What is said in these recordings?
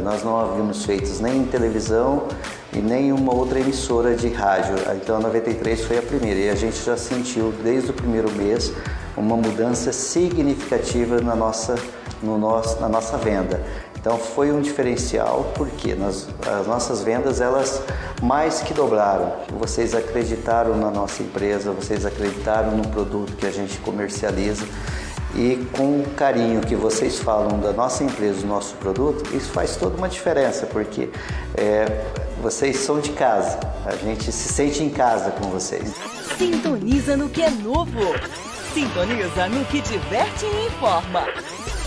Nós não havíamos feito nem em televisão e nem uma outra emissora de rádio. Então a 93 foi a primeira e a gente já sentiu desde o primeiro mês uma mudança significativa na nossa, no nosso, na nossa venda. Então foi um diferencial porque as nossas vendas elas mais que dobraram. Vocês acreditaram na nossa empresa, vocês acreditaram no produto que a gente comercializa e com o carinho que vocês falam da nossa empresa, do nosso produto, isso faz toda uma diferença porque é, vocês são de casa, a gente se sente em casa com vocês. Sintoniza no que é novo. Sintoniza no que diverte e informa.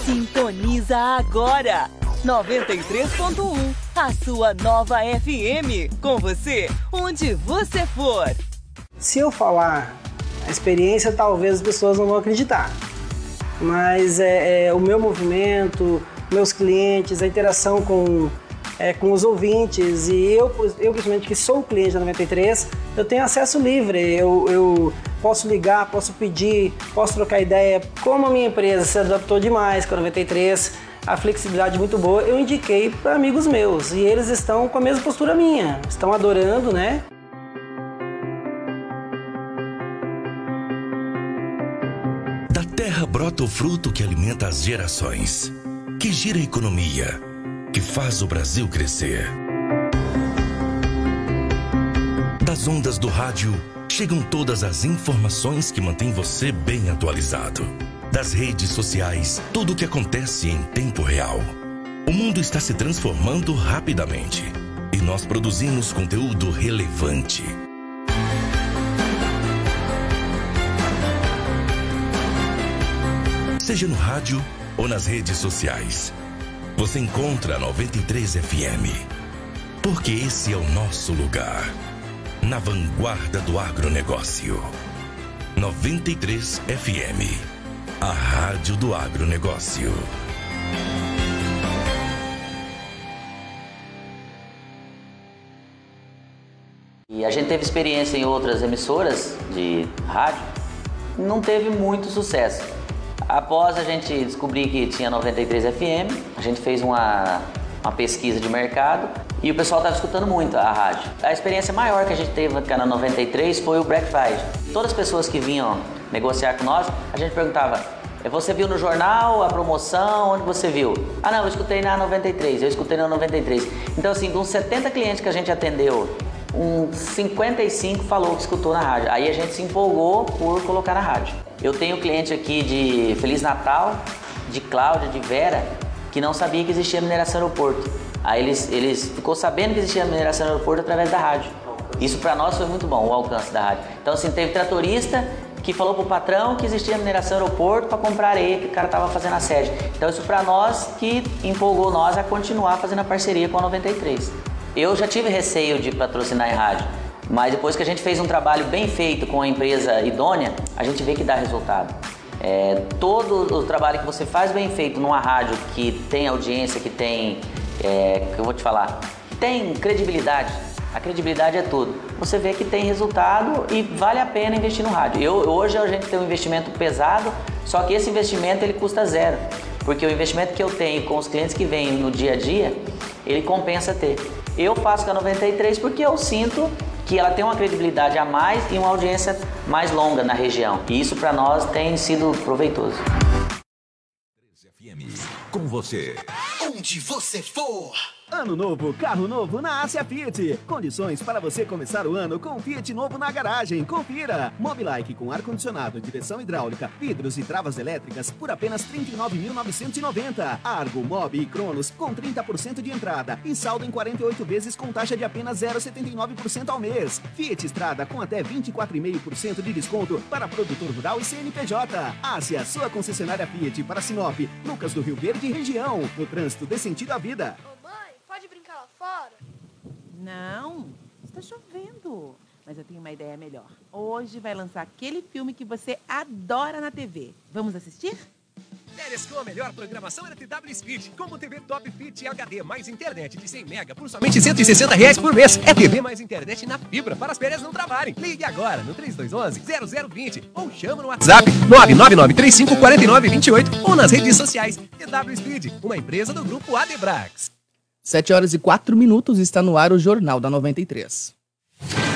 Sintoniza agora. 93.1, a sua nova FM. Com você, onde você for. Se eu falar a experiência, talvez as pessoas não vão acreditar. Mas é, é o meu movimento, meus clientes, a interação com é, com os ouvintes e eu, eu principalmente que sou cliente da 93, eu tenho acesso livre, eu, eu posso ligar, posso pedir, posso trocar ideia. Como a minha empresa se adaptou demais com a 93, a flexibilidade muito boa, eu indiquei para amigos meus e eles estão com a mesma postura minha, estão adorando, né? Brota o fruto que alimenta as gerações, que gira a economia que faz o Brasil crescer. Das ondas do rádio chegam todas as informações que mantêm você bem atualizado. Das redes sociais, tudo o que acontece em tempo real. O mundo está se transformando rapidamente e nós produzimos conteúdo relevante. Seja no rádio ou nas redes sociais você encontra a 93 FM. Porque esse é o nosso lugar. Na vanguarda do agronegócio. 93 FM. A rádio do agronegócio. E a gente teve experiência em outras emissoras de rádio, não teve muito sucesso. Após a gente descobrir que tinha 93 FM, a gente fez uma, uma pesquisa de mercado e o pessoal estava escutando muito a rádio. A experiência maior que a gente teve na 93 foi o Black Friday. Todas as pessoas que vinham negociar com nós, a gente perguntava: é, você viu no jornal a promoção? Onde você viu? Ah, não, eu escutei na 93, eu escutei na 93. Então, assim, uns 70 clientes que a gente atendeu, um 55 falou que escutou na rádio. Aí a gente se empolgou por colocar na rádio. Eu tenho cliente aqui de Feliz Natal, de Cláudia, de Vera, que não sabia que existia mineração no aeroporto. Aí eles, eles ficou sabendo que existia mineração no aeroporto através da rádio. Isso para nós foi muito bom, o alcance da rádio. Então assim, teve tratorista que falou pro patrão que existia mineração no aeroporto para comprar areia que o cara estava fazendo a sede. Então isso para nós que empolgou nós a continuar fazendo a parceria com a 93. Eu já tive receio de patrocinar em rádio, mas depois que a gente fez um trabalho bem feito com a empresa idônea, a gente vê que dá resultado. É, todo o trabalho que você faz bem feito numa rádio que tem audiência, que tem, é, que eu vou te falar, tem credibilidade. A credibilidade é tudo. Você vê que tem resultado e vale a pena investir no rádio. Eu, hoje a gente tem um investimento pesado, só que esse investimento ele custa zero, porque o investimento que eu tenho com os clientes que vêm no dia a dia, ele compensa ter. Eu faço com a 93 porque eu sinto que ela tem uma credibilidade a mais e uma audiência mais longa na região. E isso para nós tem sido proveitoso. Com você. Onde você for. Ano novo, carro novo na Ásia Fiat. Condições para você começar o ano com Fiat novo na garagem. Confira. Mobilike com ar-condicionado, direção hidráulica, vidros e travas elétricas por apenas R$ 39.990. Argo, Mob e Cronos com 30% de entrada e saldo em 48 vezes com taxa de apenas 0,79% ao mês. Fiat Estrada com até 24,5% de desconto para produtor rural e CNPJ. Ásia, sua concessionária Fiat para Sinop, Lucas do Rio Verde e região. No trânsito dê sentido à vida. Fora? Não, está chovendo. Mas eu tenho uma ideia melhor. Hoje vai lançar aquele filme que você adora na TV. Vamos assistir? Férias com a melhor programação é TW Speed. Como TV Top Fit HD mais internet de 100 mega por somente 160 reais por mês. É TV mais internet na fibra para as férias não travarem. Ligue agora no 3211-0020 ou chama no WhatsApp 999-354928 ou nas redes sociais. TW Speed, uma empresa do grupo Adebrax. 7 horas e 4 minutos está no ar o Jornal da 93.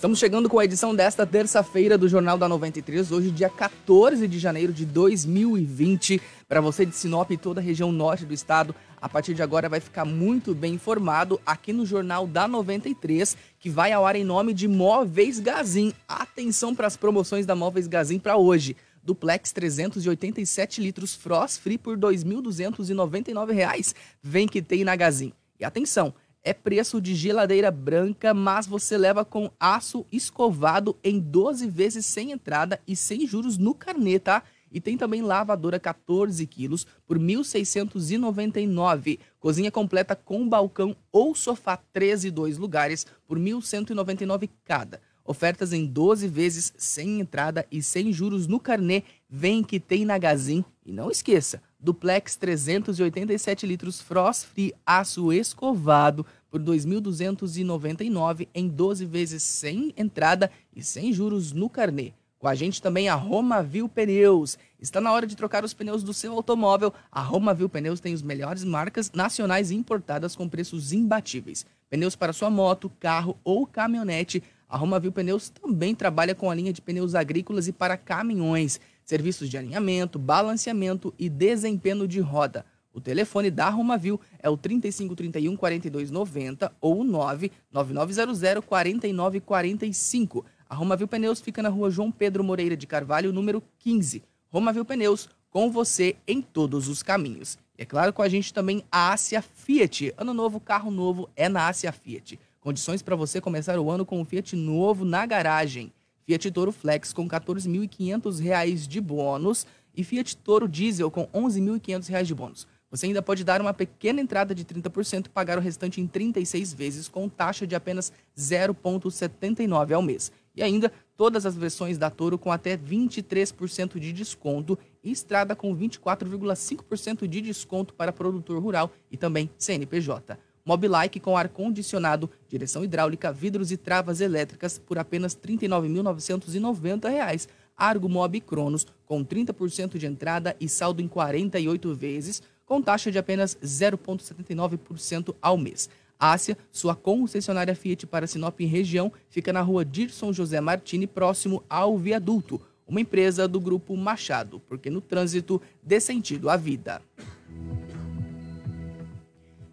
Estamos chegando com a edição desta terça-feira do Jornal da 93, hoje, dia 14 de janeiro de 2020. Para você de Sinop e toda a região norte do estado, a partir de agora vai ficar muito bem informado aqui no Jornal da 93, que vai ao ar em nome de Móveis Gazin. Atenção para as promoções da Móveis Gazin para hoje. Duplex 387 litros Frost Free por R$ 2.299. Vem que tem na Gazin. E atenção! É preço de geladeira branca, mas você leva com aço escovado em 12 vezes sem entrada e sem juros no carnê, tá? E tem também lavadora 14 quilos por 1.699. Cozinha completa com balcão ou sofá 13 e 2 lugares por 1.199 cada. Ofertas em 12 vezes sem entrada e sem juros no carnê. Vem que tem na Gazin. E não esqueça, Duplex 387 litros Frost Free aço escovado por 2.299 em 12 vezes sem entrada e sem juros no carnê. Com a gente também a Romavil Pneus. Está na hora de trocar os pneus do seu automóvel. A Romavil Pneus tem as melhores marcas nacionais importadas com preços imbatíveis. Pneus para sua moto, carro ou caminhonete. A Romavil Pneus também trabalha com a linha de pneus agrícolas e para caminhões serviços de alinhamento, balanceamento e desempenho de roda. O telefone da Romavil é o 3531 4290 ou o 99900 4945. A Romavil Pneus fica na rua João Pedro Moreira de Carvalho, número 15. Romavil Pneus, com você em todos os caminhos. E é claro, com a gente também a Ásia Fiat. Ano novo, carro novo é na Ásia Fiat. Condições para você começar o ano com um Fiat novo na garagem. Fiat Toro Flex com R$ 14.500 de bônus e Fiat Toro Diesel com R$ 11.500 de bônus. Você ainda pode dar uma pequena entrada de 30% e pagar o restante em 36 vezes com taxa de apenas 0,79 ao mês. E ainda todas as versões da Toro com até 23% de desconto e estrada com 24,5% de desconto para produtor rural e também CNPJ. Mobilike com ar-condicionado, direção hidráulica, vidros e travas elétricas por apenas R$ 39.990. Argo Mob Cronos com 30% de entrada e saldo em 48 vezes, com taxa de apenas 0,79% ao mês. Ásia, sua concessionária Fiat para Sinop e região, fica na rua Dirson José Martini, próximo ao viaduto, uma empresa do grupo Machado, porque no trânsito dê sentido à vida.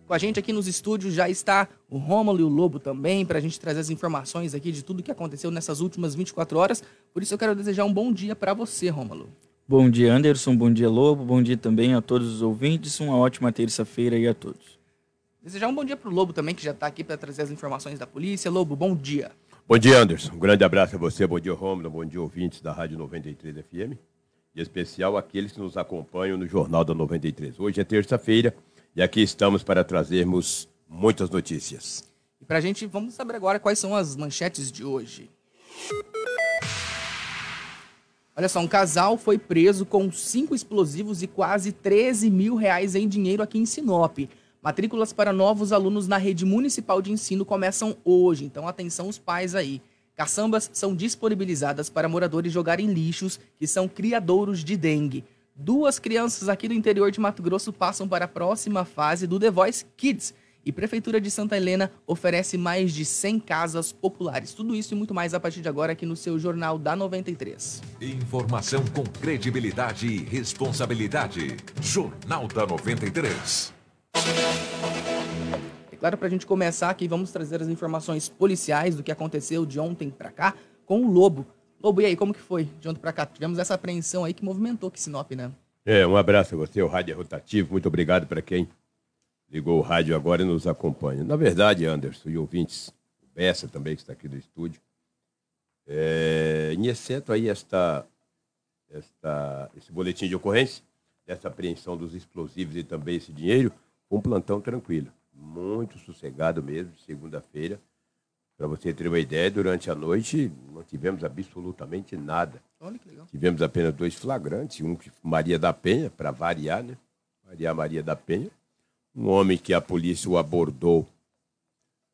Com a gente aqui nos estúdios já está o Rômulo e o Lobo também, para a gente trazer as informações aqui de tudo que aconteceu nessas últimas 24 horas. Por isso eu quero desejar um bom dia para você, Rômulo. Bom dia, Anderson. Bom dia, Lobo. Bom dia também a todos os ouvintes. Uma ótima terça-feira aí a todos. Desejar um bom dia para o Lobo também, que já está aqui para trazer as informações da polícia. Lobo, bom dia. Bom dia, Anderson. Um grande abraço a você. Bom dia, Rômulo. Bom dia, ouvintes da Rádio 93 FM. Em especial aqueles que nos acompanham no Jornal da 93. Hoje é terça-feira e aqui estamos para trazermos muitas notícias. E para a gente, vamos saber agora quais são as manchetes de hoje. Olha só, um casal foi preso com cinco explosivos e quase 13 mil reais em dinheiro aqui em Sinop. Matrículas para novos alunos na rede municipal de ensino começam hoje, então atenção os pais aí. Caçambas são disponibilizadas para moradores jogarem lixos que são criadouros de dengue. Duas crianças aqui do interior de Mato Grosso passam para a próxima fase do The Voice Kids. E Prefeitura de Santa Helena oferece mais de 100 casas populares. Tudo isso e muito mais a partir de agora aqui no seu Jornal da 93. Informação com credibilidade e responsabilidade. Jornal da 93. É claro, para a gente começar aqui, vamos trazer as informações policiais do que aconteceu de ontem para cá com o Lobo. Lobo, e aí, como que foi? De pra cá, tivemos essa apreensão aí que movimentou que Sinop, né? É, um abraço a você, o Rádio é Rotativo. Muito obrigado para quem ligou o rádio agora e nos acompanha. Na verdade, Anderson e ouvintes, Bessa também, que está aqui do estúdio, é, em exceto aí esta, esta, esse boletim de ocorrência, essa apreensão dos explosivos e também esse dinheiro, um plantão tranquilo, muito sossegado mesmo, segunda-feira. Para você ter uma ideia, durante a noite não tivemos absolutamente nada. Olha que legal. Tivemos apenas dois flagrantes, um que Maria da Penha, para variar, né? Maria Maria da Penha. Um homem que a polícia o abordou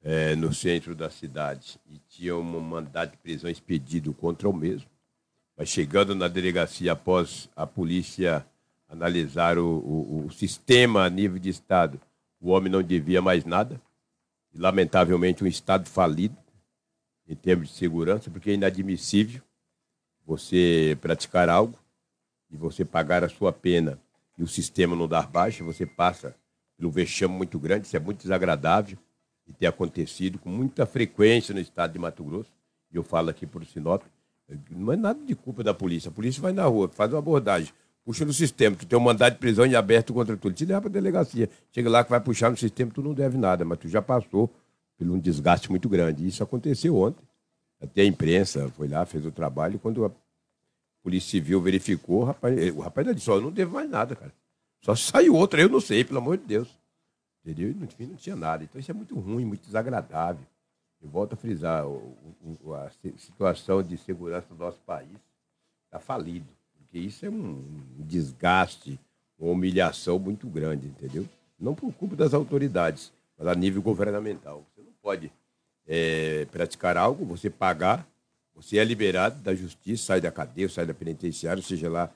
é, no centro da cidade e tinha um mandado de prisão expedido contra o mesmo. Mas chegando na delegacia após a polícia analisar o, o, o sistema a nível de Estado, o homem não devia mais nada. E, lamentavelmente, um Estado falido em termos de segurança, porque é inadmissível você praticar algo e você pagar a sua pena e o sistema não dar baixa, você passa pelo vexame muito grande, isso é muito desagradável e tem acontecido com muita frequência no estado de Mato Grosso, e eu falo aqui por Sinop, não é nada de culpa da polícia, a polícia vai na rua, faz uma abordagem, puxa no sistema, tu tem um mandado de prisão em aberto contra tu, te leva para delegacia, chega lá que vai puxar no sistema, tu não deve nada, mas tu já passou por um desgaste muito grande, isso aconteceu ontem, até a imprensa foi lá, fez o trabalho, quando a Polícia Civil verificou, o rapaz, o rapaz disse, ó, eu não devo mais nada, cara. Só saiu outra, eu não sei, pelo amor de Deus. Entendeu? E no fim não tinha nada. Então isso é muito ruim, muito desagradável. Eu volto a frisar, o, o, a situação de segurança do nosso país está falido. Porque isso é um desgaste, uma humilhação muito grande, entendeu? Não por culpa das autoridades, mas a nível governamental. Você não pode é, praticar algo, você pagar, você é liberado da justiça, sai da cadeia, sai da penitenciária, seja lá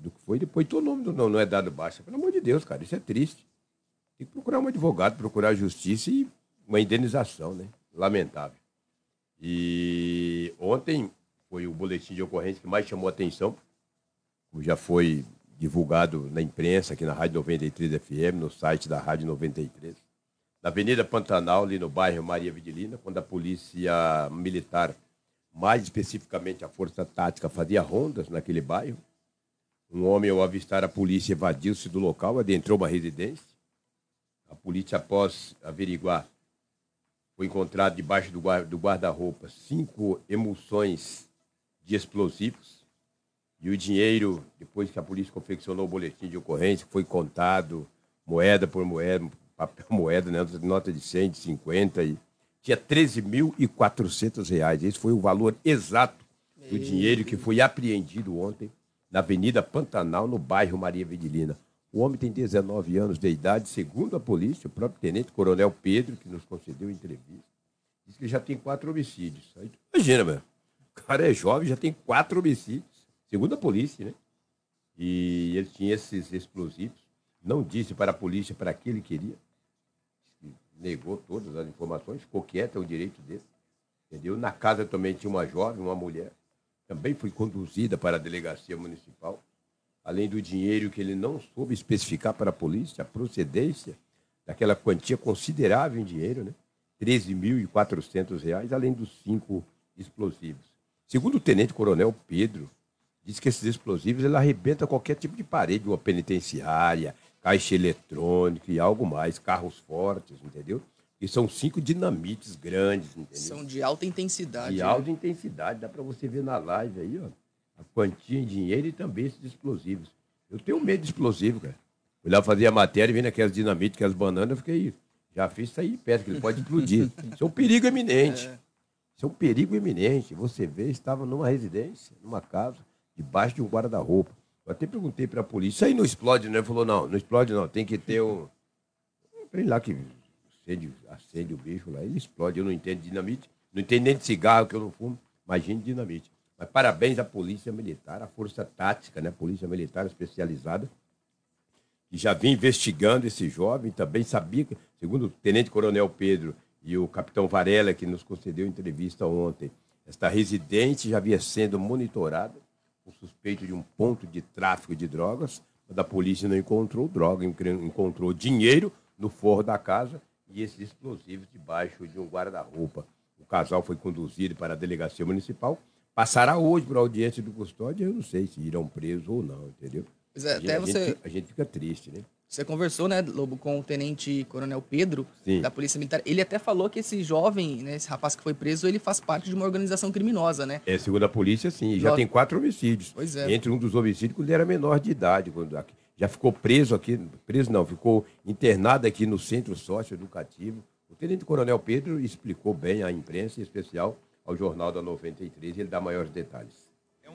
do que foi, depois teu nome não, não é dado baixa. Pelo amor de Deus, cara, isso é triste. Tem que procurar um advogado, procurar justiça e uma indenização, né? Lamentável. E ontem foi o boletim de ocorrência que mais chamou a atenção, já foi divulgado na imprensa, aqui na Rádio 93 FM, no site da Rádio 93. Na Avenida Pantanal, ali no bairro Maria Vidilina, quando a polícia militar, mais especificamente a Força Tática, fazia rondas naquele bairro, um homem, ao avistar a polícia, evadiu-se do local, adentrou uma residência. A polícia, após averiguar, foi encontrado debaixo do guarda-roupa cinco emulsões de explosivos. E o dinheiro, depois que a polícia confeccionou o boletim de ocorrência, foi contado moeda por moeda, papel moeda, né, nota de 100, de 50, e tinha 13.400 reais. Esse foi o valor exato do dinheiro que foi apreendido ontem na Avenida Pantanal, no bairro Maria Vidilina. O homem tem 19 anos de idade, segundo a polícia, o próprio tenente coronel Pedro, que nos concedeu entrevista, disse que já tem quatro homicídios. Aí, imagina, meu, o cara é jovem, já tem quatro homicídios, segundo a polícia, né? E ele tinha esses explosivos, não disse para a polícia para que ele queria, negou todas as informações, ficou quieto, é o direito dele, entendeu? Na casa também tinha uma jovem, uma mulher, também foi conduzida para a delegacia municipal, além do dinheiro que ele não soube especificar para a polícia, a procedência daquela quantia considerável em dinheiro, né? R$ 13.400, além dos cinco explosivos. Segundo o tenente-coronel Pedro, diz que esses explosivos ele arrebenta qualquer tipo de parede, uma penitenciária, caixa eletrônica e algo mais, carros fortes, entendeu? E são cinco dinamites grandes, entendeu? São de alta intensidade. De né? alta intensidade, dá para você ver na live aí, ó. A quantia em dinheiro e também esses explosivos. Eu tenho medo de explosivo, cara. Fui lá fazer a matéria, vendo aquelas dinamites, aquelas bananas, eu fiquei. Já fiz sair perto, que ele pode explodir. Isso é um perigo eminente. É. Isso é um perigo eminente. Você vê, estava numa residência, numa casa, debaixo de um guarda-roupa. Eu até perguntei para a polícia, isso aí não explode, né? Ele falou, não, não explode não, tem que ter um... Sei lá que acende, acende o bicho lá, ele explode. Eu não entendo dinamite, não entendo nem de cigarro que eu não fumo, imagine dinamite. Mas parabéns à Polícia Militar, à Força Tática, né? Polícia Militar especializada, que já vinha investigando esse jovem, também sabia, que, segundo o Tenente Coronel Pedro e o Capitão Varela, que nos concedeu entrevista ontem, esta residente já havia sendo monitorada com suspeito de um ponto de tráfico de drogas, mas a polícia não encontrou droga, encontrou dinheiro no forro da casa e esses explosivos debaixo de um guarda-roupa. O casal foi conduzido para a delegacia municipal Passará hoje por audiência do custódio, eu não sei se irão presos ou não, entendeu? Pois é, a até a gente você- a gente fica triste, né? Você conversou, né, Lobo, com o Tenente Coronel Pedro, Sim. da Polícia Militar. Ele até falou que esse jovem, né, esse rapaz que foi preso, ele faz parte de uma organização criminosa, né? É, segundo a polícia, sim. Já Jovem. tem quatro homicídios. Pois é. Entre um dos homicídios, quando ele era menor de idade. Quando, já ficou preso aqui, preso não, ficou internado aqui no Centro Socioeducativo. O Tenente Coronel Pedro explicou bem à imprensa, em especial ao Jornal da 93, e ele dá maiores detalhes.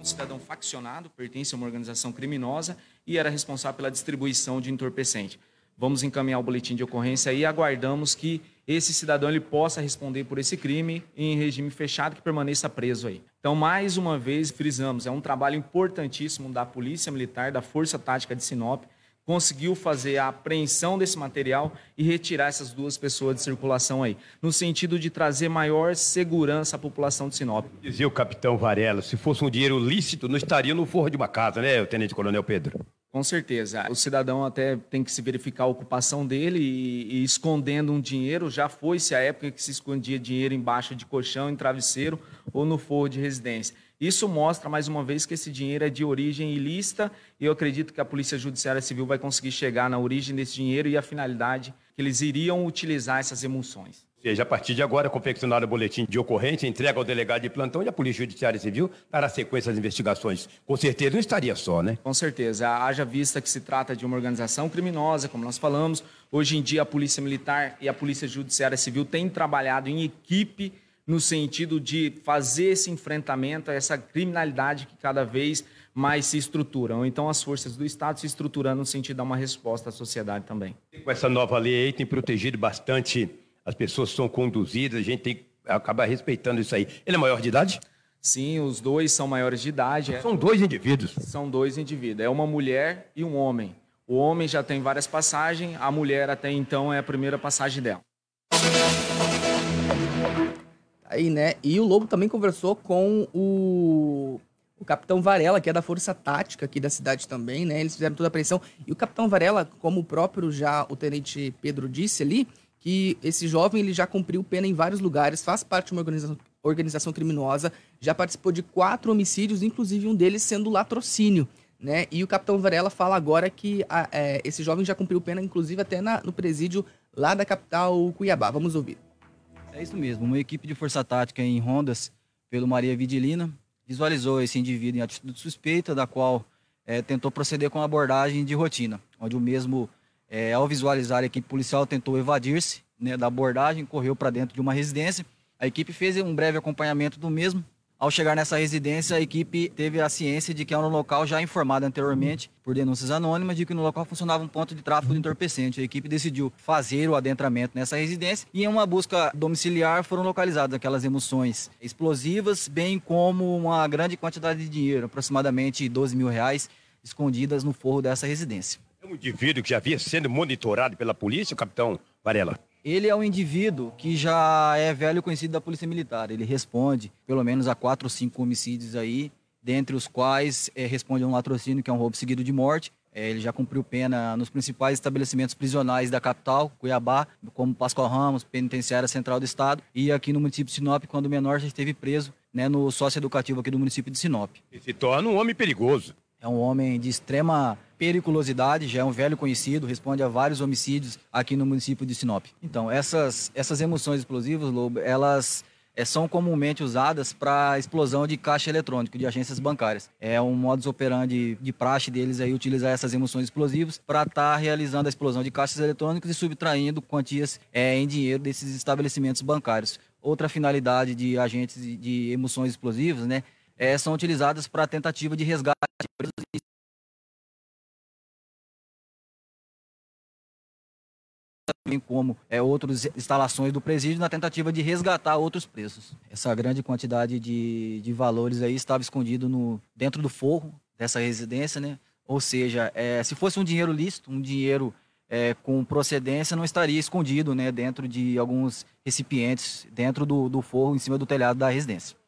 Um cidadão faccionado, pertence a uma organização criminosa e era responsável pela distribuição de entorpecente. Vamos encaminhar o boletim de ocorrência e aguardamos que esse cidadão ele possa responder por esse crime em regime fechado que permaneça preso aí. Então, mais uma vez, frisamos, é um trabalho importantíssimo da Polícia Militar, da Força Tática de Sinop, conseguiu fazer a apreensão desse material e retirar essas duas pessoas de circulação aí, no sentido de trazer maior segurança à população de Sinop. Dizia o capitão Varela, se fosse um dinheiro lícito, não estaria no forro de uma casa, né, Tenente Coronel Pedro? Com certeza. O cidadão até tem que se verificar a ocupação dele e, e escondendo um dinheiro. Já foi-se a época que se escondia dinheiro embaixo de colchão, em travesseiro ou no forro de residência. Isso mostra, mais uma vez, que esse dinheiro é de origem ilícita e eu acredito que a Polícia Judiciária Civil vai conseguir chegar na origem desse dinheiro e a finalidade que eles iriam utilizar essas emulsões. Ou seja, a partir de agora, confeccionado o boletim de ocorrência, entrega ao delegado de plantão e a Polícia Judiciária Civil dará sequência às investigações. Com certeza não estaria só, né? Com certeza. Haja vista que se trata de uma organização criminosa, como nós falamos. Hoje em dia, a Polícia Militar e a Polícia Judiciária Civil têm trabalhado em equipe no sentido de fazer esse enfrentamento a essa criminalidade que cada vez mais se estrutura. Ou então, as forças do Estado se estruturando no sentido de dar uma resposta à sociedade também. Com essa nova lei aí, tem protegido bastante as pessoas que são conduzidas, a gente tem que acabar respeitando isso aí. Ele é maior de idade? Sim, os dois são maiores de idade. São dois indivíduos? São dois indivíduos. É uma mulher e um homem. O homem já tem várias passagens, a mulher até então é a primeira passagem dela. Aí, né? E o Lobo também conversou com o, o Capitão Varela, que é da Força Tática aqui da cidade também, né? Eles fizeram toda a apreensão. E o Capitão Varela, como o próprio já o Tenente Pedro disse ali, que esse jovem ele já cumpriu pena em vários lugares, faz parte de uma organização, organização criminosa, já participou de quatro homicídios, inclusive um deles sendo latrocínio. Né? E o Capitão Varela fala agora que a- é, esse jovem já cumpriu pena, inclusive até na- no presídio lá da capital Cuiabá. Vamos ouvir. É isso mesmo. Uma equipe de força tática em Rondas, pelo Maria Vidilina, visualizou esse indivíduo em atitude suspeita, da qual eh, tentou proceder com abordagem de rotina, onde o mesmo, eh, ao visualizar a equipe policial, tentou evadir-se né, da abordagem, correu para dentro de uma residência. A equipe fez um breve acompanhamento do mesmo. Ao chegar nessa residência, a equipe teve a ciência de que era um local já informado anteriormente por denúncias anônimas de que no local funcionava um ponto de tráfico de entorpecente. A equipe decidiu fazer o adentramento nessa residência e em uma busca domiciliar foram localizadas aquelas emoções explosivas, bem como uma grande quantidade de dinheiro, aproximadamente 12 mil reais, escondidas no forro dessa residência. É um indivíduo que já havia sendo monitorado pela polícia, capitão Varela? Ele é um indivíduo que já é velho conhecido da Polícia Militar. Ele responde pelo menos a quatro ou cinco homicídios aí, dentre os quais eh, responde a um latrocínio, que é um roubo seguido de morte. Eh, ele já cumpriu pena nos principais estabelecimentos prisionais da capital, Cuiabá, como Pascoal Ramos, Penitenciária Central do Estado, e aqui no município de Sinop, quando menor já esteve preso né, no sócio educativo aqui do município de Sinop. E se torna um homem perigoso. É um homem de extrema periculosidade, já é um velho conhecido, responde a vários homicídios aqui no município de Sinop. Então, essas, essas emoções explosivas, Lobo, elas eh, são comumente usadas para explosão de caixa eletrônico de agências bancárias. É um modus operandi de praxe deles aí utilizar essas emoções explosivas para estar realizando a explosão de caixas eletrônicos e subtraindo quantias eh, em dinheiro desses estabelecimentos bancários. Outra finalidade de agentes de emoções explosivas, né, eh, são utilizadas para tentativa de resgate bem como é, outras instalações do presídio na tentativa de resgatar outros presos. Essa grande quantidade de, de valores aí estava escondido no, dentro do forro dessa residência, né? Ou seja, é, se fosse um dinheiro lícito, um dinheiro é, com procedência, não estaria escondido né, dentro de alguns recipientes, dentro do, do forro, em cima do telhado da residência.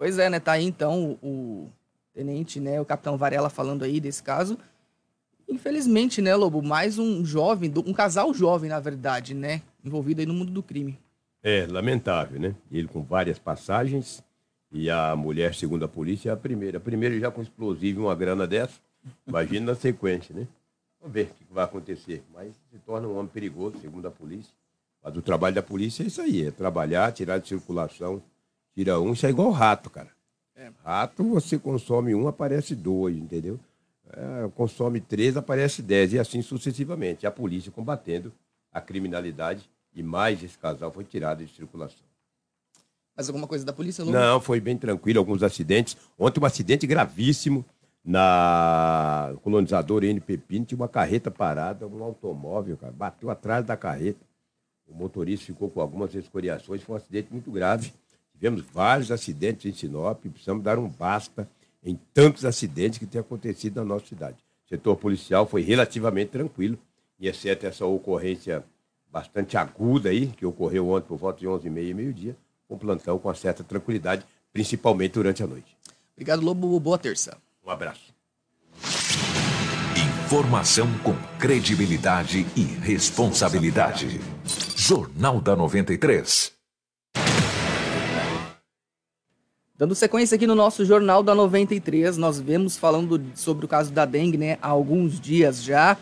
Pois é, né? Tá aí então o, o tenente, né? O capitão Varela falando aí desse caso. Infelizmente, né, Lobo? Mais um jovem, um casal jovem, na verdade, né? Envolvido aí no mundo do crime. É, lamentável, né? Ele com várias passagens e a mulher, segundo a polícia, é a primeira. A primeira já com explosivo e uma grana dessa. Imagina na sequência, né? Vamos ver o que vai acontecer. Mas se torna um homem perigoso, segundo a polícia. Mas o trabalho da polícia é isso aí: é trabalhar, tirar de circulação, tira um. Isso é igual rato, cara. É. Rato, você consome um, aparece dois, entendeu? É, consome três, aparece dez, e assim sucessivamente. A polícia combatendo a criminalidade e mais esse casal foi tirado de circulação. Mais alguma coisa da polícia, Lu? Não, foi bem tranquilo, alguns acidentes. Ontem um acidente gravíssimo na colonizadora N Pepino, tinha uma carreta parada, um automóvel, cara, bateu atrás da carreta. O motorista ficou com algumas escoriações, foi um acidente muito grave. Tivemos vários acidentes em Sinop, precisamos dar um basta em tantos acidentes que têm acontecido na nossa cidade. O setor policial foi relativamente tranquilo, e exceto essa ocorrência bastante aguda aí, que ocorreu ontem por volta de 11h30 e meio-dia, um plantão com uma certa tranquilidade, principalmente durante a noite. Obrigado, Lobo. Boa terça. Um abraço. Informação com credibilidade e responsabilidade. Jornal da 93. Dando sequência aqui no nosso Jornal da 93, nós vemos falando sobre o caso da dengue, né, há alguns dias já.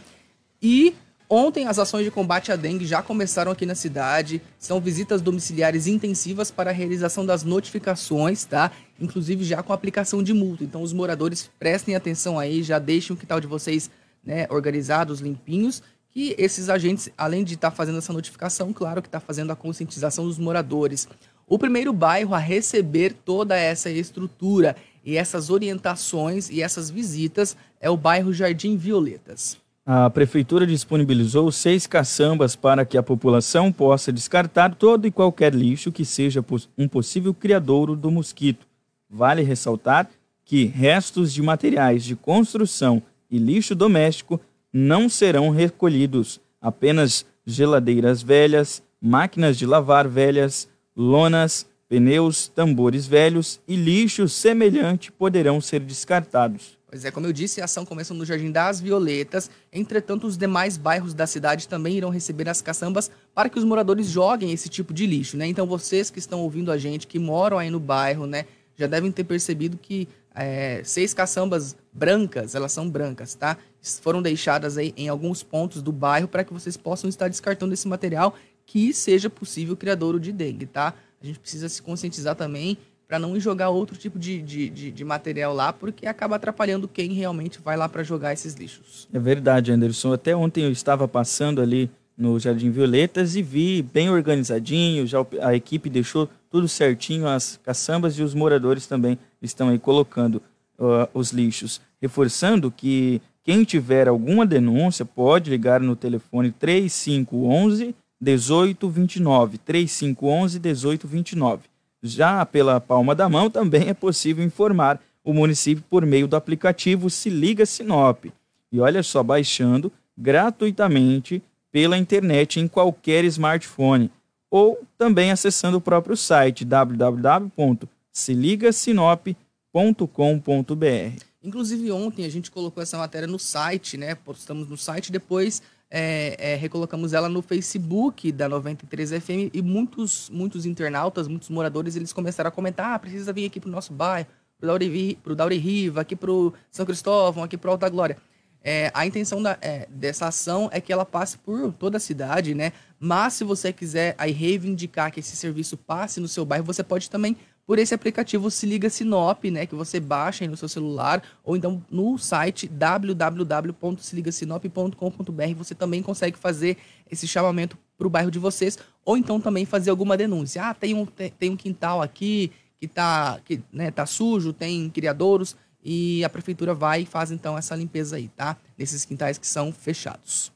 E ontem as ações de combate à dengue já começaram aqui na cidade. São visitas domiciliares intensivas para a realização das notificações, tá? Inclusive já com aplicação de multa. Então os moradores prestem atenção aí, já deixem o quintal de vocês, né, organizados, limpinhos, que esses agentes, além de estar fazendo essa notificação, claro que está fazendo a conscientização dos moradores. O primeiro bairro a receber toda essa estrutura e essas orientações e essas visitas é o bairro Jardim Violetas. A prefeitura disponibilizou seis caçambas para que a população possa descartar todo e qualquer lixo que seja um possível criadouro do mosquito. Vale ressaltar que restos de materiais de construção e lixo doméstico não serão recolhidos. Apenas geladeiras velhas, máquinas de lavar velhas, lonas, pneus, tambores velhos e lixo semelhante poderão ser descartados. Pois é, como eu disse, a ação começa no Jardim das Violetas. Entretanto, os demais bairros da cidade também irão receber as caçambas para que os moradores joguem esse tipo de lixo, né? Então, vocês que estão ouvindo a gente, que moram aí no bairro, né, já devem ter percebido que é, seis caçambas brancas, elas são brancas, tá? Foram deixadas aí em alguns pontos do bairro para que vocês possam estar descartando esse material que seja possível criadouro de dengue, tá? A gente precisa se conscientizar também para não jogar outro tipo de, de, de, de, material lá, porque acaba atrapalhando quem realmente vai lá para jogar esses lixos. É verdade, Anderson. Até ontem eu estava passando ali no Jardim Violetas e vi bem organizadinho, já a equipe deixou tudo certinho, as caçambas e os moradores também estão aí colocando uh, os lixos. Reforçando que quem tiver alguma denúncia pode ligar no telefone 3511 1829, 3511 1829. Já pela palma da mão também é possível informar o município por meio do aplicativo Se Liga Sinop. E olha só, baixando gratuitamente pela internet em qualquer smartphone ou também acessando o próprio site www.seligasinop.com.br. Inclusive ontem a gente colocou essa matéria no site, né? Postamos no site, depois é, é, recolocamos ela no Facebook da 93 FM e muitos, muitos internautas, muitos moradores, eles começaram a comentar, ah, precisa vir aqui pro nosso bairro, pro Dauri, Dauri Riva, aqui pro São Cristóvão, aqui pro Alta Glória. É, a intenção da, é, dessa ação é que ela passe por toda a cidade, né? Mas se você quiser aí reivindicar que esse serviço passe no seu bairro, você pode também por esse aplicativo Se Liga Sinop, né, que você baixa aí no seu celular, ou então no site www.seligasinop.com.br você também consegue fazer esse chamamento para o bairro de vocês, ou então também fazer alguma denúncia. Ah, tem um, tem um quintal aqui que tá, que, né, tá sujo, tem criadouros, e a prefeitura vai e faz então essa limpeza aí, tá? Nesses quintais que são fechados.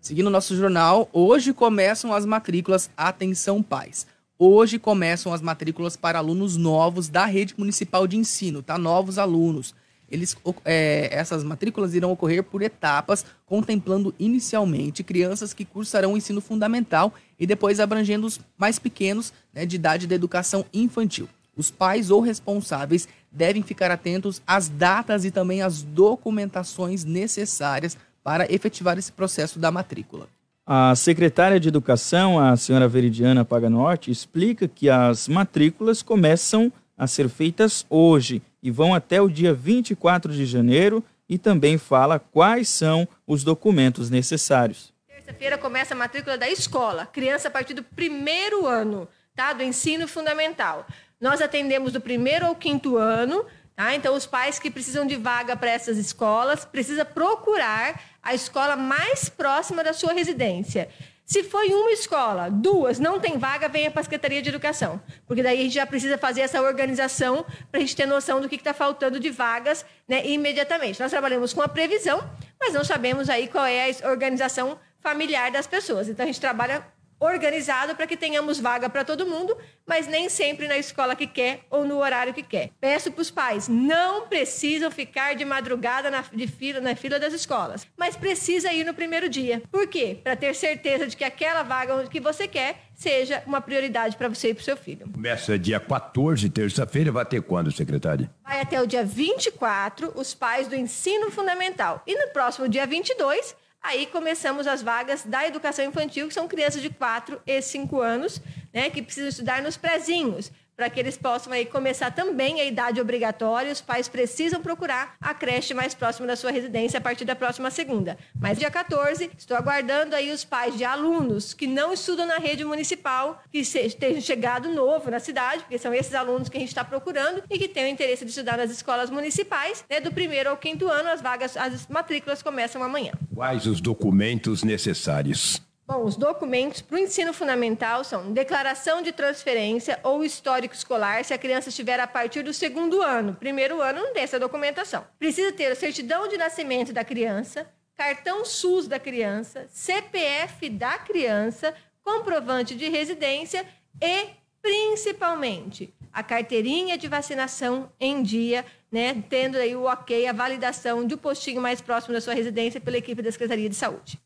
Seguindo o nosso jornal, hoje começam as matrículas Atenção Pais. Hoje começam as matrículas para alunos novos da rede municipal de ensino, tá? Novos alunos. Eles, é, essas matrículas irão ocorrer por etapas, contemplando inicialmente crianças que cursarão o ensino fundamental e depois abrangendo os mais pequenos né, de idade da educação infantil. Os pais ou responsáveis devem ficar atentos às datas e também às documentações necessárias para efetivar esse processo da matrícula. A secretária de Educação, a senhora Veridiana Paganorte, explica que as matrículas começam a ser feitas hoje e vão até o dia 24 de janeiro e também fala quais são os documentos necessários. Terça-feira começa a matrícula da escola, criança a partir do primeiro ano, tá? Do ensino fundamental. Nós atendemos do primeiro ao quinto ano, tá? Então os pais que precisam de vaga para essas escolas precisa procurar a escola mais próxima da sua residência. Se foi uma escola, duas, não tem vaga, venha para a Secretaria de Educação. Porque daí a gente já precisa fazer essa organização para a gente ter noção do que está faltando de vagas né, imediatamente. Nós trabalhamos com a previsão, mas não sabemos aí qual é a organização familiar das pessoas. Então a gente trabalha organizado para que tenhamos vaga para todo mundo, mas nem sempre na escola que quer ou no horário que quer. Peço para os pais, não precisam ficar de madrugada na, de fila, na fila das escolas, mas precisa ir no primeiro dia. Por quê? Para ter certeza de que aquela vaga que você quer seja uma prioridade para você e para o seu filho. Começa dia 14, terça-feira, vai ter quando, secretária? Vai até o dia 24, os pais do ensino fundamental. E no próximo dia 22, Aí começamos as vagas da educação infantil, que são crianças de 4 e 5 anos, né, que precisam estudar nos prezinhos para que eles possam aí começar também a idade obrigatória. Os pais precisam procurar a creche mais próxima da sua residência a partir da próxima segunda. Mas dia 14, estou aguardando aí os pais de alunos que não estudam na rede municipal, que estejam chegado novo na cidade, porque são esses alunos que a gente está procurando e que têm o interesse de estudar nas escolas municipais. Né, do primeiro ao quinto ano, as vagas, as matrículas começam amanhã. Quais os documentos necessários? Bom, os documentos para o ensino fundamental são declaração de transferência ou histórico escolar se a criança estiver a partir do segundo ano. Primeiro ano não tem essa documentação. Precisa ter a certidão de nascimento da criança, cartão SUS da criança, CPF da criança, comprovante de residência e, principalmente, a carteirinha de vacinação em dia, né, tendo aí o ok, a validação um postinho mais próximo da sua residência pela equipe da Secretaria de Saúde.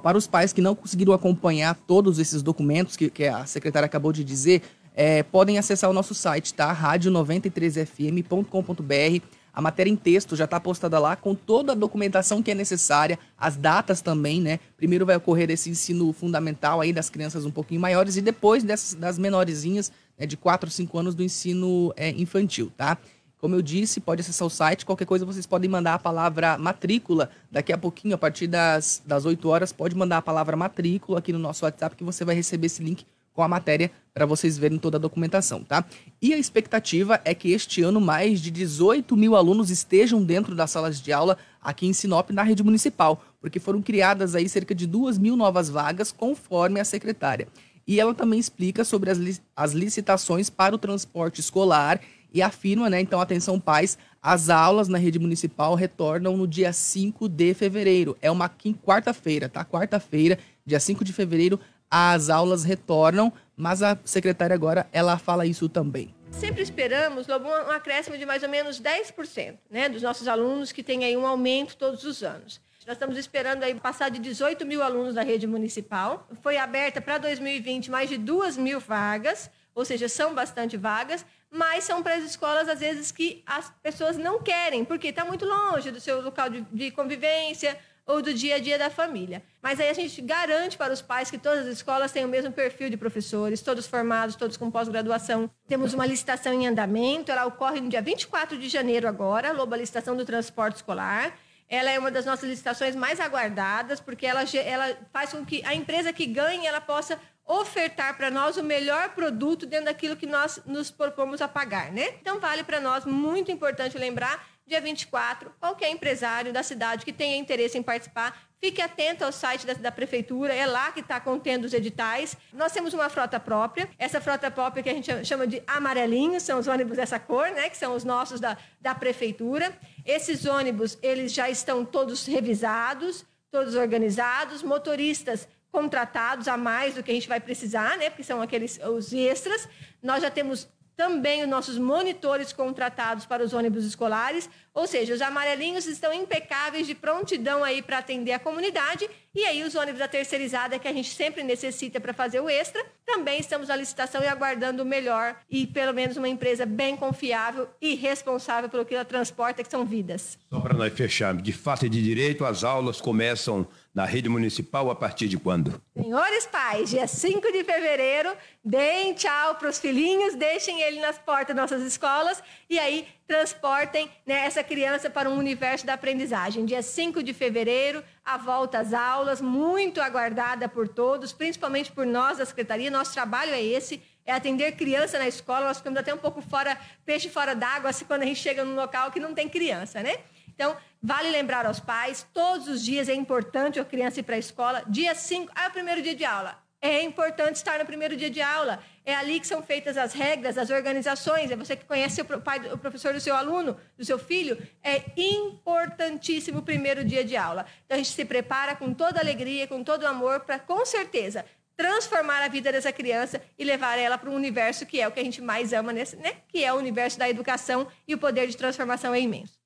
Para os pais que não conseguiram acompanhar todos esses documentos que, que a secretária acabou de dizer, é, podem acessar o nosso site, tá? rádio93fm.com.br. A matéria em texto já está postada lá com toda a documentação que é necessária, as datas também, né? Primeiro vai ocorrer esse ensino fundamental aí das crianças um pouquinho maiores e depois dessas, das menorzinhas, né, de 4 ou 5 anos do ensino é, infantil, tá? Como eu disse, pode acessar o site. Qualquer coisa vocês podem mandar a palavra matrícula. Daqui a pouquinho, a partir das, das 8 horas, pode mandar a palavra matrícula aqui no nosso WhatsApp que você vai receber esse link com a matéria para vocês verem toda a documentação, tá? E a expectativa é que este ano mais de 18 mil alunos estejam dentro das salas de aula aqui em Sinop, na rede municipal, porque foram criadas aí cerca de 2 mil novas vagas, conforme a secretária. E ela também explica sobre as, li as licitações para o transporte escolar e afirma, né, então, atenção pais, as aulas na rede municipal retornam no dia 5 de fevereiro. É uma quarta-feira, tá? Quarta-feira, dia 5 de fevereiro, as aulas retornam, mas a secretária agora, ela fala isso também. Sempre esperamos, um acréscimo de mais ou menos 10%, né, dos nossos alunos que tem aí um aumento todos os anos. Nós estamos esperando aí passar de 18 mil alunos da rede municipal. Foi aberta para 2020 mais de 2 mil vagas, ou seja, são bastante vagas mas são para as escolas, às vezes, que as pessoas não querem, porque está muito longe do seu local de, de, convivência ou do dia a dia da família. Mas aí a gente garante para os pais que todas as escolas têm o mesmo perfil de professores, todos formados, todos com pós-graduação. Temos uma licitação em andamento, ela ocorre no dia 24 de janeiro agora, Lobo, a licitação do transporte escolar. Ela é uma das nossas licitações mais aguardadas, porque ela, ela faz com que a empresa que ganhe ela possa ofertar para nós o melhor produto dentro daquilo que nós nos propomos a pagar, né? Então vale para nós muito importante lembrar dia 24, qualquer empresário da cidade que tenha interesse em participar, fique atento ao site da, da prefeitura, é lá que está contendo os editais. Nós temos uma frota própria, essa frota própria que a gente chama de amarelinhos, são os ônibus dessa cor, né, que são os nossos da, da prefeitura. Esses ônibus, eles já estão todos revisados, todos organizados, motoristas contratados a mais do que a gente vai precisar, né? Porque são aqueles os extras. Nós já temos também os nossos monitores contratados para os ônibus escolares, ou seja, os amarelinhos estão impecáveis de prontidão aí para atender a comunidade, e aí os ônibus da terceirizada que a gente sempre necessita para fazer o extra, também estamos na licitação e aguardando o melhor e pelo menos uma empresa bem confiável e responsável pelo que ela transporta, que são vidas. Só para nós fecharmos, de fato e de direito, as aulas começam na rede municipal a partir de quando? Senhores pais, dia 5 de fevereiro, deem tchau para os filhinhos, deixem ele nas portas das nossas escolas e aí transportem né, essa criança para um universo da aprendizagem. Dia 5 de fevereiro, a volta às aulas, muito aguardada por todos, principalmente por nós da Secretaria. Nosso trabalho é esse, é atender criança na escola. Nós ficamos até um pouco fora, peixe fora d'água, assim, quando a gente chega num local que não tem criança, né? Então, vale lembrar aos pais, todos os dias é importante a criança ir para a escola. Dia 5, ah, é o primeiro dia de aula. É importante estar no primeiro dia de aula. É ali que são feitas as regras, as organizações. É você que conhece o, pai, o professor do seu aluno, do seu filho. É importantíssimo o primeiro dia de aula. Então, a gente se prepara com toda alegria, com todo amor, para, com certeza, transformar a vida dessa criança e levar ela para um universo que é o que a gente mais ama, nesse, né? que é o universo da educação e o poder de transformação é imenso.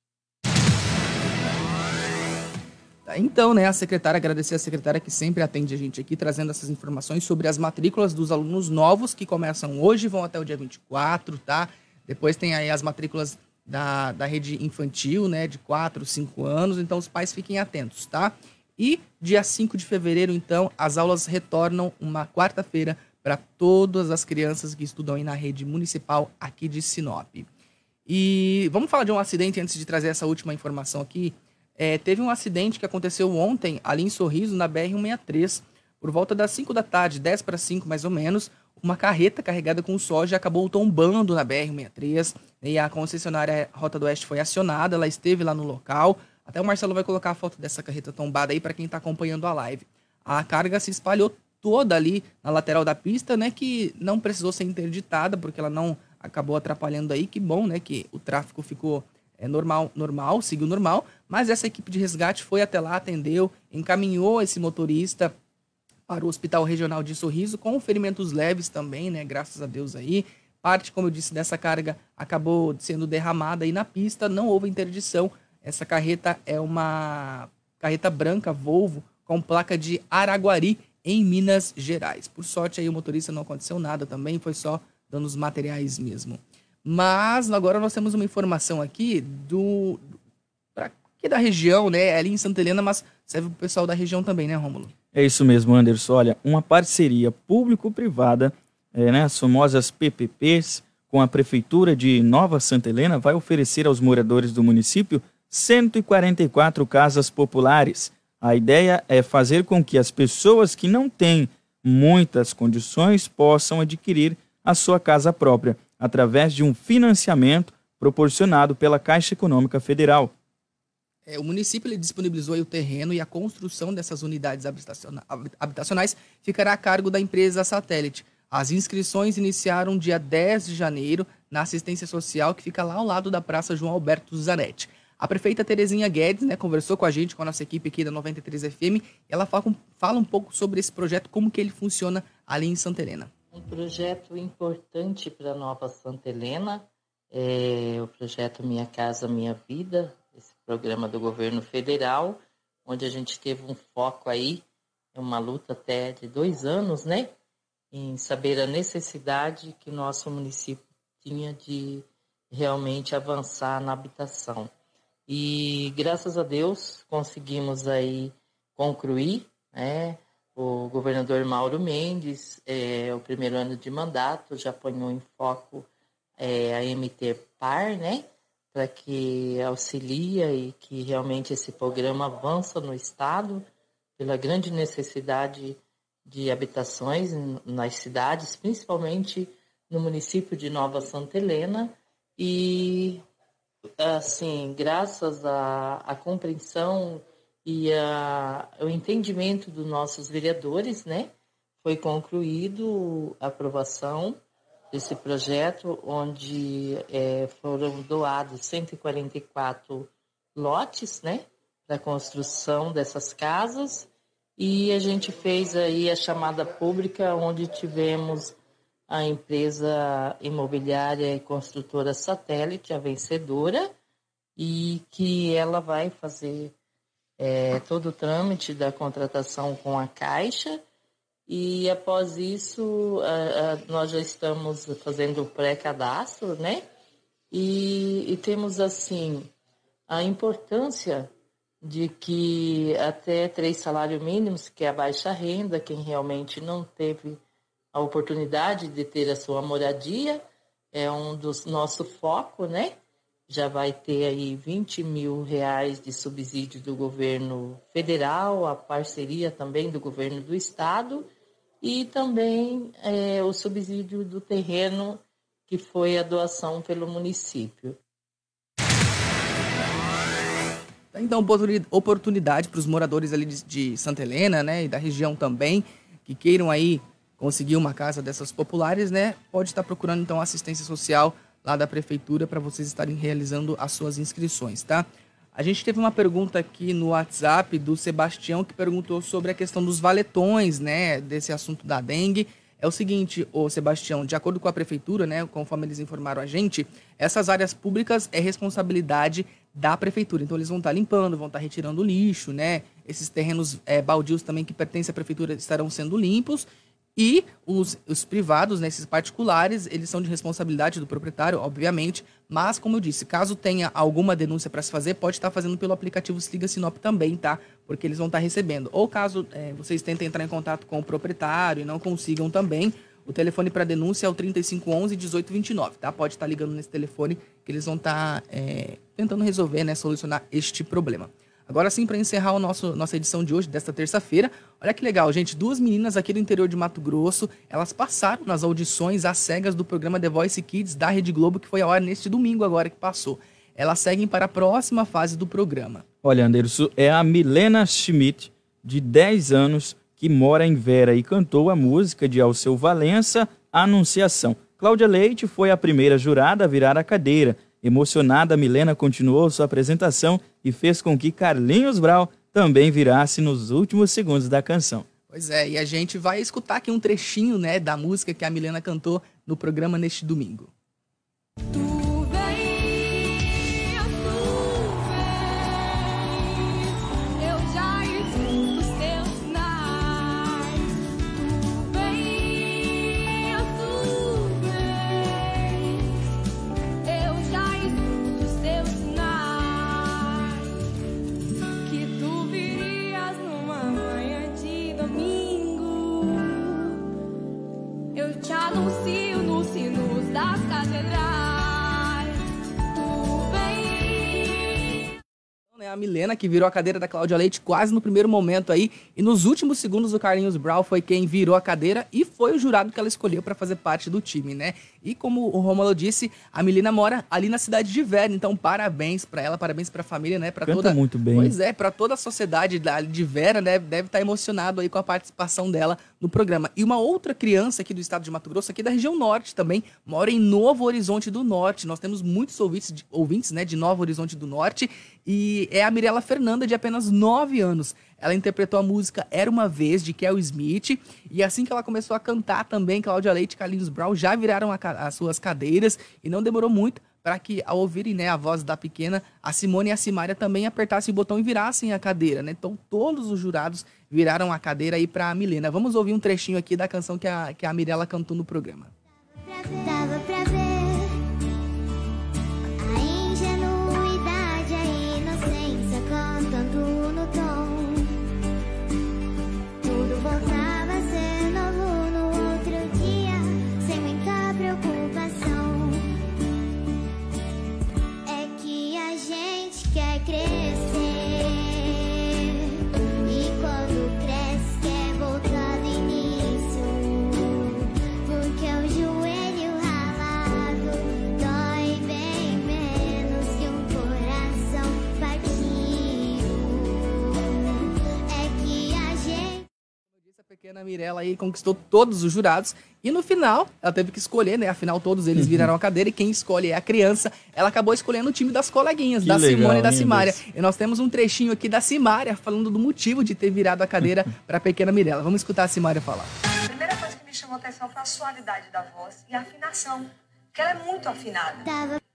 Então, né, a secretária, agradecer a secretária que sempre atende a gente aqui, trazendo essas informações sobre as matrículas dos alunos novos que começam hoje, vão até o dia 24, tá? Depois tem aí as matrículas da, da rede infantil, né, de 4, 5 anos, então os pais fiquem atentos, tá? E dia 5 de fevereiro, então, as aulas retornam uma quarta-feira para todas as crianças que estudam aí na rede municipal aqui de Sinop. E vamos falar de um acidente antes de trazer essa última informação aqui. É, teve um acidente que aconteceu ontem, ali em Sorriso, na BR-163. Por volta das 5 da tarde, 10 para 5 mais ou menos, uma carreta carregada com soja acabou tombando na BR-163. E a concessionária Rota do Oeste foi acionada, ela esteve lá no local. Até o Marcelo vai colocar a foto dessa carreta tombada aí para quem está acompanhando a live. A carga se espalhou toda ali na lateral da pista, né, que não precisou ser interditada porque ela não acabou atrapalhando aí. Que bom, né, que o tráfego ficou é normal, normal, seguiu normal, mas essa equipe de resgate foi até lá, atendeu, encaminhou esse motorista para o Hospital Regional de Sorriso com ferimentos leves também, né? Graças a Deus aí. Parte, como eu disse, dessa carga acabou sendo derramada aí na pista, não houve interdição. Essa carreta é uma carreta branca Volvo com placa de Araguari em Minas Gerais. Por sorte aí o motorista não aconteceu nada também, foi só danos materiais mesmo. Mas agora nós temos uma informação aqui do. Pra, que é da região, né? É ali em Santa Helena, mas serve para o pessoal da região também, né, Rômulo? É isso mesmo, Anderson. Olha, uma parceria público-privada, é, né, as famosas PPPs, com a Prefeitura de Nova Santa Helena, vai oferecer aos moradores do município 144 casas populares. A ideia é fazer com que as pessoas que não têm muitas condições possam adquirir a sua casa própria através de um financiamento proporcionado pela Caixa Econômica Federal. É, o município disponibilizou o terreno e a construção dessas unidades habitacionais ficará a cargo da empresa Satélite. As inscrições iniciaram dia 10 de janeiro na assistência social que fica lá ao lado da Praça João Alberto Zanetti. A prefeita Terezinha Guedes né, conversou com a gente, com a nossa equipe aqui da 93 FM, e ela fala, fala um pouco sobre esse projeto, como que ele funciona ali em Santa Helena um projeto importante para Nova Santa Helena, é o projeto Minha Casa Minha Vida, esse programa do governo federal, onde a gente teve um foco aí, uma luta até de dois anos, né, em saber a necessidade que nosso município tinha de realmente avançar na habitação. E graças a Deus conseguimos aí concluir, né, o governador Mauro Mendes, é, o primeiro ano de mandato, já ponhou em foco é, a MT Par, né? Para que auxilia e que realmente esse programa avança no Estado, pela grande necessidade de habitações nas cidades, principalmente no município de Nova Santa Helena. E, assim, graças à, à compreensão e a, o entendimento dos nossos vereadores, né? Foi concluído a aprovação desse projeto, onde é, foram doados 144 lotes, né? Da construção dessas casas e a gente fez aí a chamada pública, onde tivemos a empresa imobiliária e construtora Satélite, a vencedora, e que ela vai fazer é, todo o trâmite da contratação com a Caixa. E após isso, a, a, nós já estamos fazendo o pré-cadastro, né? E, e temos, assim, a importância de que até três salários mínimos, que é a baixa renda, quem realmente não teve a oportunidade de ter a sua moradia, é um dos nosso foco, né? Já vai ter aí 20 mil reais de subsídio do governo federal, a parceria também do governo do estado e também é, o subsídio do terreno que foi a doação pelo município. Então, oportunidade para os moradores ali de, Santa Helena, né, e da região também, que queiram aí conseguir uma casa dessas populares, né, pode estar procurando então assistência social lá da prefeitura para vocês estarem realizando as suas inscrições, tá? A gente teve uma pergunta aqui no WhatsApp do Sebastião que perguntou sobre a questão dos valetões, né, desse assunto da dengue. É o seguinte, o Sebastião, de acordo com a prefeitura, né, conforme eles informaram a gente, essas áreas públicas é responsabilidade da prefeitura. Então eles vão estar limpando, vão estar retirando o lixo, né? Esses terrenos é, baldios também que pertencem à prefeitura estarão sendo limpos e os, os privados, né, esses particulares, eles são de responsabilidade do proprietário, obviamente. Mas, como eu disse, caso tenha alguma denúncia para se fazer, pode estar fazendo pelo aplicativo Liga Sinop também, tá? Porque eles vão estar recebendo. Ou caso é, vocês tentem entrar em contato com o proprietário e não consigam também, o telefone para denúncia é o 3511 1829, tá? Pode estar ligando nesse telefone que eles vão estar é, tentando resolver, né, solucionar este problema. Agora sim, para encerrar nosso, nossa edição de hoje, desta terça-feira, olha que legal, gente. Duas meninas aqui do interior de Mato Grosso, elas passaram nas audições às cegas do programa The Voice Kids da Rede Globo, que foi a hora neste domingo agora que passou. Elas seguem para a próxima fase do programa. Olha, Anderson, é a Milena Schmidt, de 10 anos, que mora em Vera e cantou a música de Alceu Valença, Anunciação. Cláudia Leite foi a primeira jurada a virar a cadeira Emocionada, Milena continuou sua apresentação e fez com que Carlinhos Brau também virasse nos últimos segundos da canção. Pois é, e a gente vai escutar aqui um trechinho né, da música que a Milena cantou no programa neste domingo. Tu a Que virou a cadeira da Cláudia Leite quase no primeiro momento aí. E nos últimos segundos, o Carlinhos Brown foi quem virou a cadeira e foi o jurado que ela escolheu para fazer parte do time, né? E como o Romulo disse, a Milena mora ali na cidade de Vera, então parabéns para ela, parabéns para a família, né? Para toda muito bem. Pois é, para toda a sociedade de Vera, né? Deve estar tá emocionado aí com a participação dela no programa. E uma outra criança aqui do estado de Mato Grosso, aqui da região norte também, mora em Novo Horizonte do Norte. Nós temos muitos ouvintes, ouvintes né, de Novo Horizonte do Norte e é a Mirella Fernanda, de apenas 9 anos. Ela interpretou a música Era Uma Vez, de Kel Smith, e assim que ela começou a cantar também, Cláudia Leite e Carlinhos Brown já viraram a, as suas cadeiras, e não demorou muito para que, ao ouvirem né, a voz da pequena, a Simone e a Simária também apertassem o botão e virassem a cadeira, né? Então todos os jurados viraram a cadeira aí para a Milena. Vamos ouvir um trechinho aqui da canção que a, que a Mirella cantou no programa. Dava pra ver pequena Mirella aí conquistou todos os jurados. E no final, ela teve que escolher, né? Afinal, todos eles uhum. viraram a cadeira e quem escolhe é a criança. Ela acabou escolhendo o time das coleguinhas, que da legal, Simone e da Simária. E nós temos um trechinho aqui da Simária falando do motivo de ter virado a cadeira para a pequena Mirella. Vamos escutar a Simária falar. A primeira coisa que me chamou atenção foi a suavidade da voz e a afinação, porque ela é muito afinada.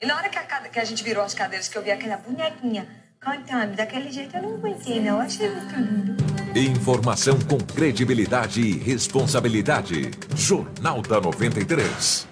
E na hora que a, que a gente virou as cadeiras, que eu vi aquela bonequinha cantando daquele jeito, eu não aguentei, não. Eu achei muito lindo. Informação com credibilidade e responsabilidade. Jornal da 93.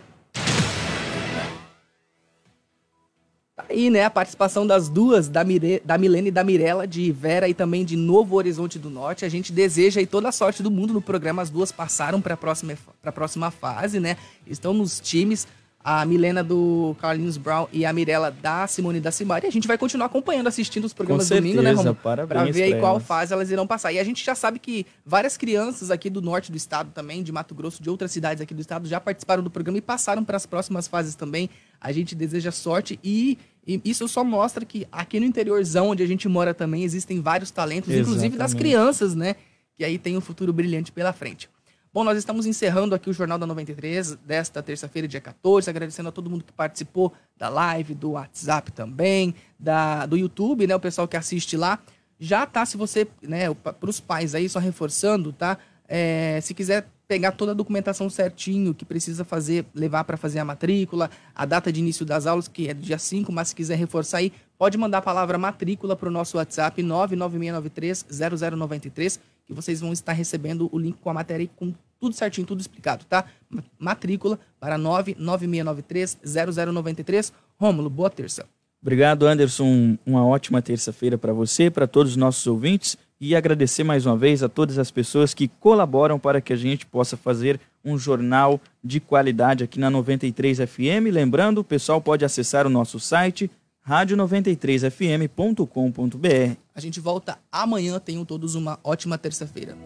Tá aí, né, a participação das duas, da, Mire, da Milene e da Mirella, de Vera e também de Novo Horizonte do Norte. A gente deseja aí toda a sorte do mundo no programa. As duas passaram para a próxima, pra próxima fase, né? Estão nos times. A Milena do Carlinhos Brown e a Mirella da Simone da Simari. A gente vai continuar acompanhando, assistindo os programas Com domingo, né, certeza, Romulo? parabéns Pra ver aí qual elas. fase elas irão passar. E a gente já sabe que várias crianças aqui do norte do estado também, de Mato Grosso, de outras cidades aqui do estado, já participaram do programa e passaram para as próximas fases também. A gente deseja sorte e, e isso só mostra que aqui no interiorzão, onde a gente mora também, existem vários talentos, inclusive das Exatamente. crianças, né? Que aí tem um futuro brilhante pela frente. Bom, nós estamos encerrando aqui o Jornal da 93 desta terça-feira, dia 14, agradecendo a todo mundo que participou da live, do WhatsApp também, da, do YouTube, né? O pessoal que assiste lá. Já tá, se você, né, para os pais aí, só reforçando, tá? É, se quiser pegar toda a documentação certinho que precisa fazer, levar para fazer a matrícula, a data de início das aulas, que é dia 5, mas se quiser reforçar aí, pode mandar a palavra matrícula para o nosso WhatsApp 99693-0093, que vocês vão estar recebendo o link com a matéria e com tudo certinho, tudo explicado, tá? Ma- Matrícula para 99693-0093. Rômulo, boa terça. Obrigado, Anderson. Uma ótima terça-feira para você, para todos os nossos ouvintes e agradecer mais uma vez a todas as pessoas que colaboram para que a gente possa fazer um jornal de qualidade aqui na 93 FM. Lembrando, o pessoal pode acessar o nosso site radio93fm.com.br. A gente volta amanhã. Tenham todos uma ótima terça-feira.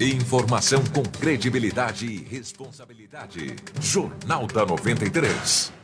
Informação com credibilidade e responsabilidade. Jornal da 93.